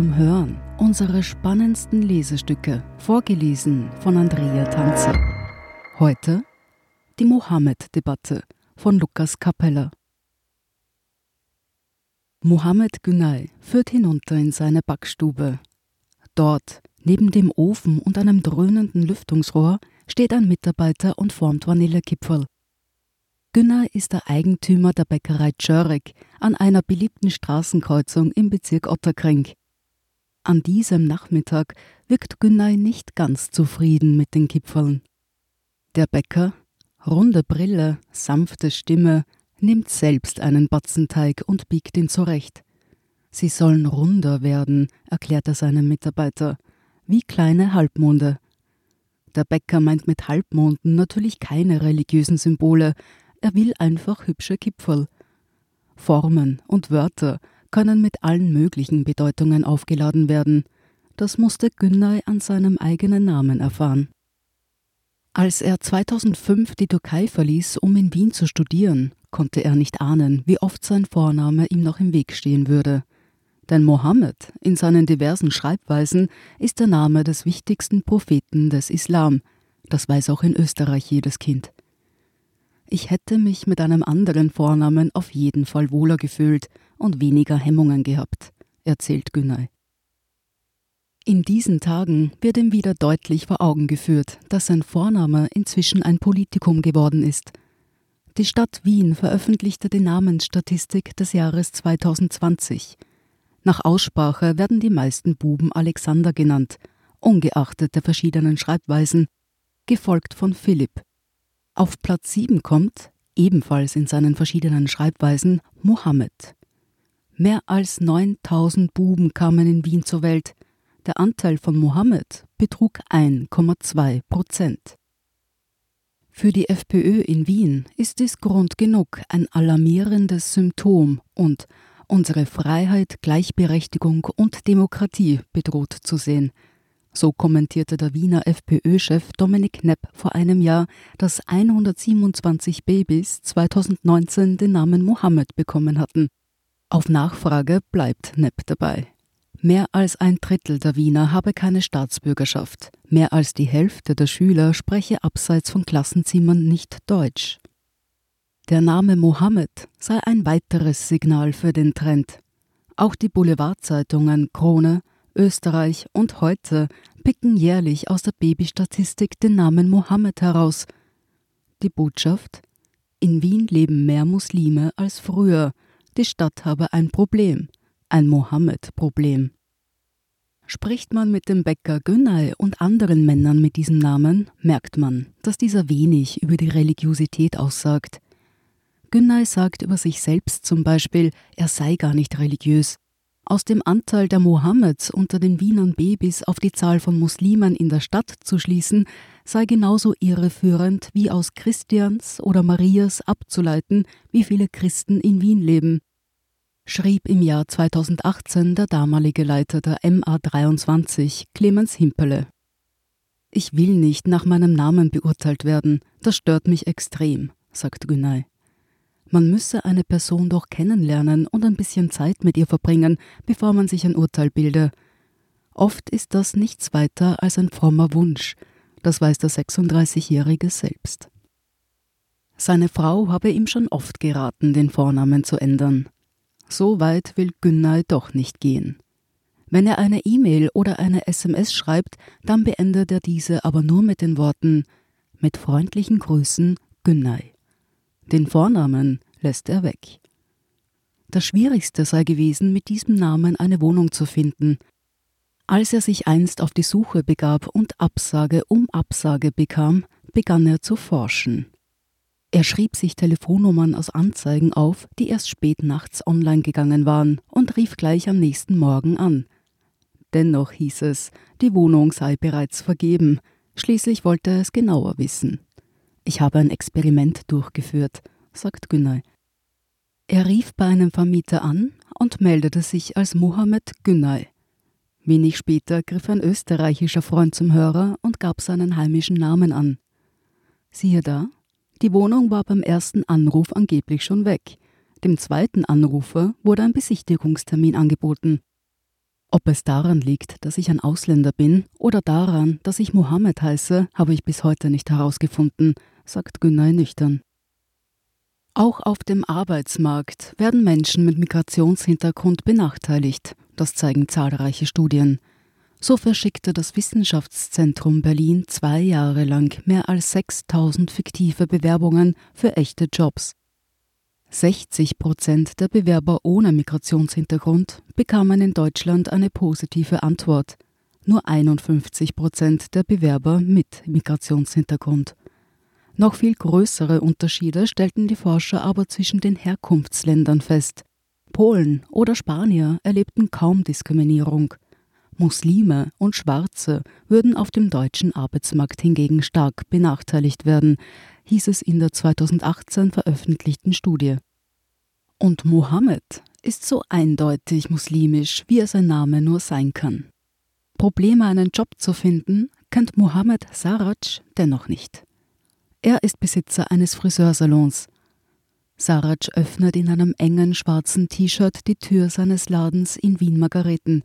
zum Hören. Unsere spannendsten Lesestücke, vorgelesen von Andrea Tanzer. Heute die Mohammed-Debatte von Lukas Capella. Mohammed Günay führt hinunter in seine Backstube. Dort, neben dem Ofen und einem dröhnenden Lüftungsrohr, steht ein Mitarbeiter und formt Vanillekipferl. Günner ist der Eigentümer der Bäckerei Tschörek an einer beliebten Straßenkreuzung im Bezirk Otterkring. An diesem Nachmittag wirkt Günner nicht ganz zufrieden mit den Kipferln. Der Bäcker, runde Brille, sanfte Stimme, nimmt selbst einen Batzenteig und biegt ihn zurecht. Sie sollen runder werden, erklärt er seinem Mitarbeiter, wie kleine Halbmonde. Der Bäcker meint mit Halbmonden natürlich keine religiösen Symbole, er will einfach hübsche Kipferl. Formen und Wörter können mit allen möglichen Bedeutungen aufgeladen werden. Das musste Günnay an seinem eigenen Namen erfahren. Als er 2005 die Türkei verließ, um in Wien zu studieren, konnte er nicht ahnen, wie oft sein Vorname ihm noch im Weg stehen würde. Denn Mohammed in seinen diversen Schreibweisen ist der Name des wichtigsten Propheten des Islam. Das weiß auch in Österreich jedes Kind. Ich hätte mich mit einem anderen Vornamen auf jeden Fall wohler gefühlt und weniger Hemmungen gehabt, erzählt Günay. In diesen Tagen wird ihm wieder deutlich vor Augen geführt, dass sein Vorname inzwischen ein Politikum geworden ist. Die Stadt Wien veröffentlichte die Namensstatistik des Jahres 2020. Nach Aussprache werden die meisten Buben Alexander genannt, ungeachtet der verschiedenen Schreibweisen, gefolgt von Philipp, auf Platz 7 kommt, ebenfalls in seinen verschiedenen Schreibweisen, Mohammed. Mehr als 9000 Buben kamen in Wien zur Welt. Der Anteil von Mohammed betrug 1,2 Prozent. Für die FPÖ in Wien ist dies Grund genug, ein alarmierendes Symptom und unsere Freiheit, Gleichberechtigung und Demokratie bedroht zu sehen – so kommentierte der Wiener FPÖ-Chef Dominik Knepp vor einem Jahr, dass 127 Babys 2019 den Namen Mohammed bekommen hatten. Auf Nachfrage bleibt Knepp dabei. Mehr als ein Drittel der Wiener habe keine Staatsbürgerschaft. Mehr als die Hälfte der Schüler spreche abseits von Klassenzimmern nicht Deutsch. Der Name Mohammed sei ein weiteres Signal für den Trend. Auch die Boulevardzeitungen Krone, Österreich und heute picken jährlich aus der Babystatistik den Namen Mohammed heraus. Die Botschaft In Wien leben mehr Muslime als früher. Die Stadt habe ein Problem, ein Mohammed-Problem. Spricht man mit dem Bäcker Günay und anderen Männern mit diesem Namen, merkt man, dass dieser wenig über die Religiosität aussagt. Günay sagt über sich selbst zum Beispiel, er sei gar nicht religiös, aus dem Anteil der Mohammeds unter den Wienern Babys auf die Zahl von Muslimen in der Stadt zu schließen, sei genauso irreführend wie aus Christians oder Marias abzuleiten, wie viele Christen in Wien leben. Schrieb im Jahr 2018 der damalige Leiter der MA23, Clemens Himpele. Ich will nicht nach meinem Namen beurteilt werden, das stört mich extrem, sagt Günay. Man müsse eine Person doch kennenlernen und ein bisschen Zeit mit ihr verbringen, bevor man sich ein Urteil bilde. Oft ist das nichts weiter als ein frommer Wunsch, das weiß der 36-Jährige selbst. Seine Frau habe ihm schon oft geraten, den Vornamen zu ändern. So weit will Günnay doch nicht gehen. Wenn er eine E-Mail oder eine SMS schreibt, dann beendet er diese aber nur mit den Worten Mit freundlichen Grüßen Günnay. Den Vornamen lässt er weg. Das Schwierigste sei gewesen, mit diesem Namen eine Wohnung zu finden. Als er sich einst auf die Suche begab und Absage um Absage bekam, begann er zu forschen. Er schrieb sich Telefonnummern aus Anzeigen auf, die erst spät nachts online gegangen waren, und rief gleich am nächsten Morgen an. Dennoch hieß es, die Wohnung sei bereits vergeben. Schließlich wollte er es genauer wissen. Ich habe ein Experiment durchgeführt, sagt Günay. Er rief bei einem Vermieter an und meldete sich als Mohammed Günay. Wenig später griff ein österreichischer Freund zum Hörer und gab seinen heimischen Namen an. Siehe da, die Wohnung war beim ersten Anruf angeblich schon weg. Dem zweiten Anrufer wurde ein Besichtigungstermin angeboten. Ob es daran liegt, dass ich ein Ausländer bin oder daran, dass ich Mohammed heiße, habe ich bis heute nicht herausgefunden, sagt Günay nüchtern. Auch auf dem Arbeitsmarkt werden Menschen mit Migrationshintergrund benachteiligt, das zeigen zahlreiche Studien. So verschickte das Wissenschaftszentrum Berlin zwei Jahre lang mehr als 6000 fiktive Bewerbungen für echte Jobs. 60 Prozent der Bewerber ohne Migrationshintergrund bekamen in Deutschland eine positive Antwort, nur 51 Prozent der Bewerber mit Migrationshintergrund. Noch viel größere Unterschiede stellten die Forscher aber zwischen den Herkunftsländern fest. Polen oder Spanier erlebten kaum Diskriminierung. Muslime und Schwarze würden auf dem deutschen Arbeitsmarkt hingegen stark benachteiligt werden, hieß es in der 2018 veröffentlichten Studie. Und Mohammed ist so eindeutig muslimisch, wie er sein Name nur sein kann. Probleme, einen Job zu finden, kennt Mohammed Saraj dennoch nicht. Er ist Besitzer eines Friseursalons. Saraj öffnet in einem engen schwarzen T-Shirt die Tür seines Ladens in Wien-Margareten.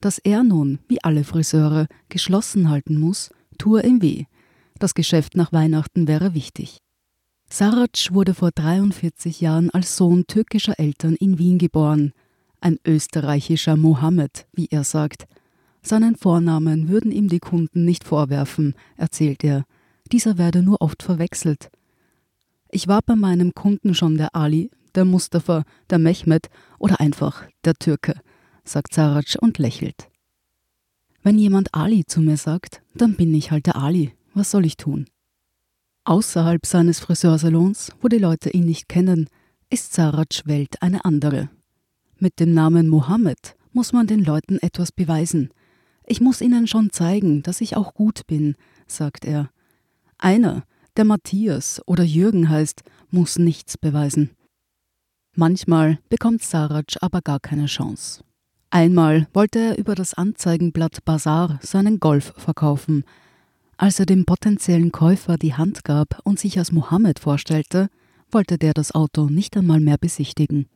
Dass er nun, wie alle Friseure, geschlossen halten muss, tue ihm weh. Das Geschäft nach Weihnachten wäre wichtig. Saraj wurde vor 43 Jahren als Sohn türkischer Eltern in Wien geboren. Ein österreichischer Mohammed, wie er sagt. Seinen Vornamen würden ihm die Kunden nicht vorwerfen, erzählt er. Dieser werde nur oft verwechselt. Ich war bei meinem Kunden schon der Ali, der Mustafa, der Mehmet oder einfach der Türke, sagt Saraj und lächelt. Wenn jemand Ali zu mir sagt, dann bin ich halt der Ali. Was soll ich tun? Außerhalb seines Friseursalons, wo die Leute ihn nicht kennen, ist Saraj Welt eine andere. Mit dem Namen Mohammed muss man den Leuten etwas beweisen. Ich muss ihnen schon zeigen, dass ich auch gut bin, sagt er. Einer, der Matthias oder Jürgen heißt, muss nichts beweisen. Manchmal bekommt Saraj aber gar keine Chance. Einmal wollte er über das Anzeigenblatt Bazar seinen Golf verkaufen. Als er dem potenziellen Käufer die Hand gab und sich als Mohammed vorstellte, wollte der das Auto nicht einmal mehr besichtigen.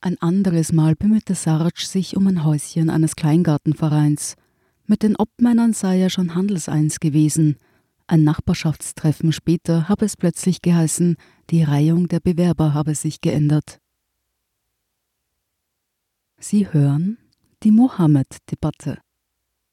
Ein anderes Mal bemühte Saraj sich um ein Häuschen eines Kleingartenvereins. Mit den Obmännern sei er schon handelseins gewesen, ein Nachbarschaftstreffen später habe es plötzlich geheißen, die Reihung der Bewerber habe sich geändert. Sie hören die Mohammed-Debatte.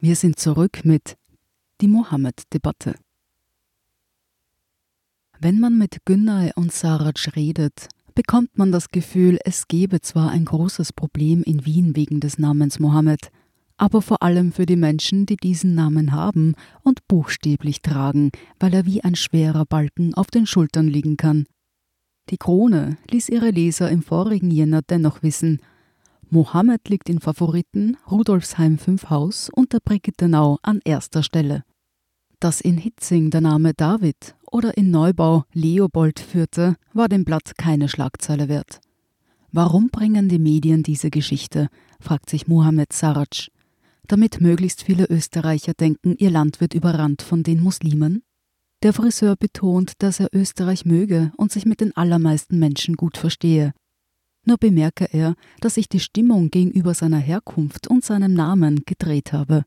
Wir sind zurück mit die Mohammed-Debatte. Wenn man mit Günnay und Saraj redet, bekommt man das Gefühl, es gebe zwar ein großes Problem in Wien wegen des Namens Mohammed, aber vor allem für die Menschen, die diesen Namen haben und buchstäblich tragen, weil er wie ein schwerer Balken auf den Schultern liegen kann. Die Krone ließ ihre Leser im vorigen Jänner dennoch wissen, Mohammed liegt in Favoriten Rudolfsheim 5 Haus und der Brigittenau an erster Stelle. Dass in Hitzing der Name David oder in Neubau Leopold führte, war dem Blatt keine Schlagzeile wert. Warum bringen die Medien diese Geschichte? fragt sich Mohammed Saraj damit möglichst viele Österreicher denken, ihr Land wird überrannt von den Muslimen? Der Friseur betont, dass er Österreich möge und sich mit den allermeisten Menschen gut verstehe. Nur bemerke er, dass sich die Stimmung gegenüber seiner Herkunft und seinem Namen gedreht habe.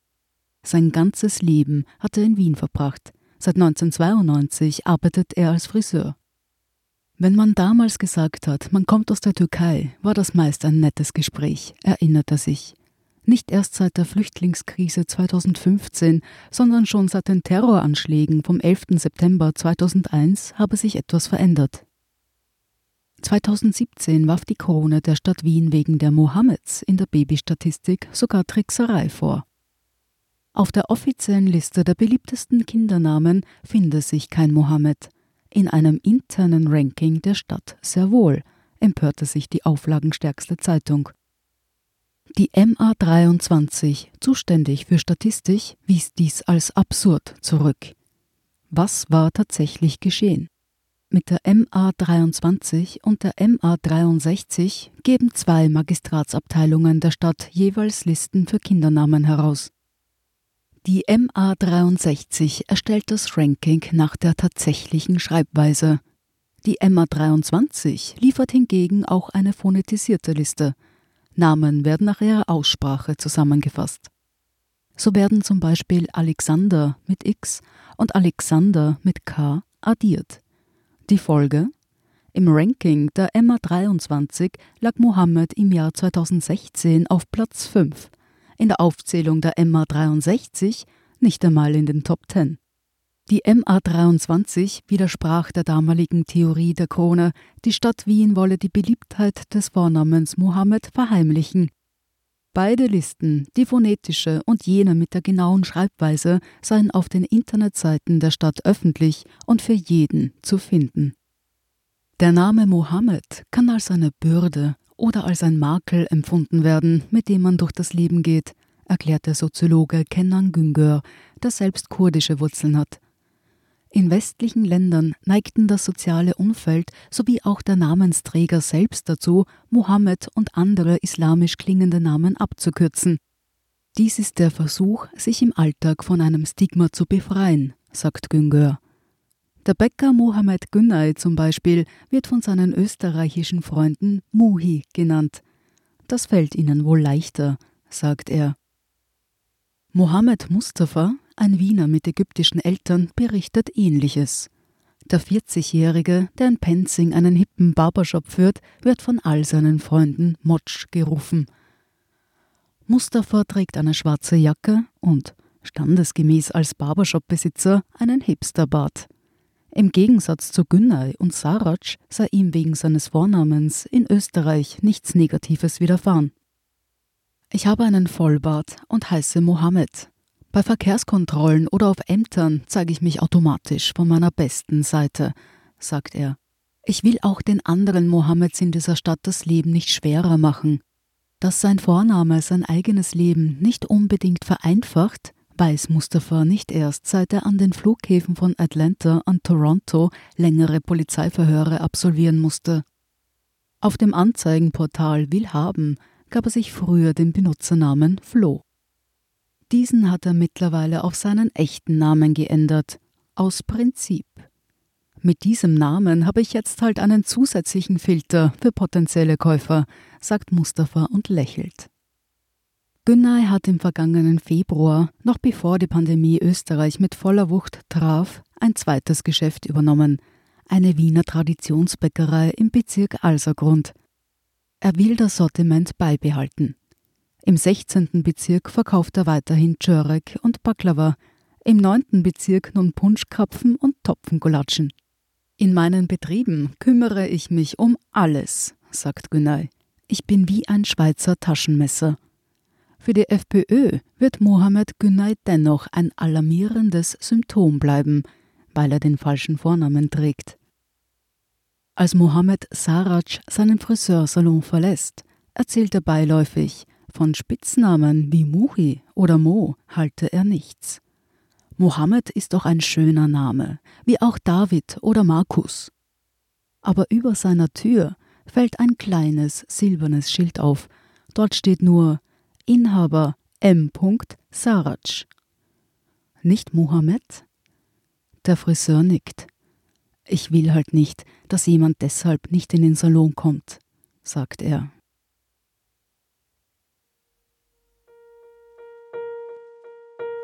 Sein ganzes Leben hat er in Wien verbracht. Seit 1992 arbeitet er als Friseur. Wenn man damals gesagt hat, man kommt aus der Türkei, war das meist ein nettes Gespräch, erinnert er sich. Nicht erst seit der Flüchtlingskrise 2015, sondern schon seit den Terroranschlägen vom 11. September 2001 habe sich etwas verändert. 2017 warf die Krone der Stadt Wien wegen der Mohammeds in der Babystatistik sogar Trickserei vor. Auf der offiziellen Liste der beliebtesten Kindernamen finde sich kein Mohammed. In einem internen Ranking der Stadt sehr wohl, empörte sich die auflagenstärkste Zeitung. Die MA23, zuständig für Statistik, wies dies als absurd zurück. Was war tatsächlich geschehen? Mit der MA23 und der MA63 geben zwei Magistratsabteilungen der Stadt jeweils Listen für Kindernamen heraus. Die MA63 erstellt das Ranking nach der tatsächlichen Schreibweise. Die MA23 liefert hingegen auch eine phonetisierte Liste. Namen werden nach ihrer Aussprache zusammengefasst. So werden zum Beispiel Alexander mit X und Alexander mit K addiert. Die Folge? Im Ranking der MA23 lag Mohammed im Jahr 2016 auf Platz 5, in der Aufzählung der MA63 nicht einmal in den Top 10. Die MA23 widersprach der damaligen Theorie der Krone, die Stadt Wien wolle die Beliebtheit des Vornamens Mohammed verheimlichen. Beide Listen, die phonetische und jene mit der genauen Schreibweise, seien auf den Internetseiten der Stadt öffentlich und für jeden zu finden. Der Name Mohammed kann als eine Bürde oder als ein Makel empfunden werden, mit dem man durch das Leben geht, erklärt der Soziologe Kenan Güngör, der selbst kurdische Wurzeln hat. In westlichen Ländern neigten das soziale Umfeld sowie auch der Namensträger selbst dazu, Mohammed und andere islamisch klingende Namen abzukürzen. Dies ist der Versuch, sich im Alltag von einem Stigma zu befreien, sagt Güngör. Der Bäcker Mohammed Günay zum Beispiel wird von seinen österreichischen Freunden Muhi genannt. Das fällt ihnen wohl leichter, sagt er. Mohammed Mustafa ein Wiener mit ägyptischen Eltern berichtet ähnliches. Der 40-Jährige, der in Penzing einen hippen Barbershop führt, wird von all seinen Freunden Motsch gerufen. Mustafa trägt eine schwarze Jacke und, standesgemäß als Barbershop-Besitzer, einen Hipsterbart. Im Gegensatz zu Günnay und Sarac sei ihm wegen seines Vornamens in Österreich nichts Negatives widerfahren. Ich habe einen Vollbart und heiße Mohammed, bei Verkehrskontrollen oder auf Ämtern zeige ich mich automatisch von meiner besten Seite, sagt er. Ich will auch den anderen Mohammeds in dieser Stadt das Leben nicht schwerer machen. Dass sein Vorname sein eigenes Leben nicht unbedingt vereinfacht, weiß Mustafa nicht erst, seit er an den Flughäfen von Atlanta und Toronto längere Polizeiverhöre absolvieren musste. Auf dem Anzeigenportal Willhaben gab er sich früher den Benutzernamen Flo. Diesen hat er mittlerweile auf seinen echten Namen geändert, aus Prinzip. Mit diesem Namen habe ich jetzt halt einen zusätzlichen Filter für potenzielle Käufer, sagt Mustafa und lächelt. Günnay hat im vergangenen Februar, noch bevor die Pandemie Österreich mit voller Wucht traf, ein zweites Geschäft übernommen, eine Wiener Traditionsbäckerei im Bezirk Alsergrund. Er will das Sortiment beibehalten. Im 16. Bezirk verkauft er weiterhin Czörek und Baklava, im 9. Bezirk nun Punschkrapfen und Topfengulatschen. In meinen Betrieben kümmere ich mich um alles, sagt Günay. Ich bin wie ein Schweizer Taschenmesser. Für die FPÖ wird Mohammed Günay dennoch ein alarmierendes Symptom bleiben, weil er den falschen Vornamen trägt. Als Mohammed Saraj seinen Friseursalon verlässt, erzählt er beiläufig, von Spitznamen wie Muhi oder Mo halte er nichts. Mohammed ist doch ein schöner Name, wie auch David oder Markus. Aber über seiner Tür fällt ein kleines silbernes Schild auf. Dort steht nur Inhaber M. Saraj. Nicht Mohammed? Der Friseur nickt. Ich will halt nicht, dass jemand deshalb nicht in den Salon kommt, sagt er.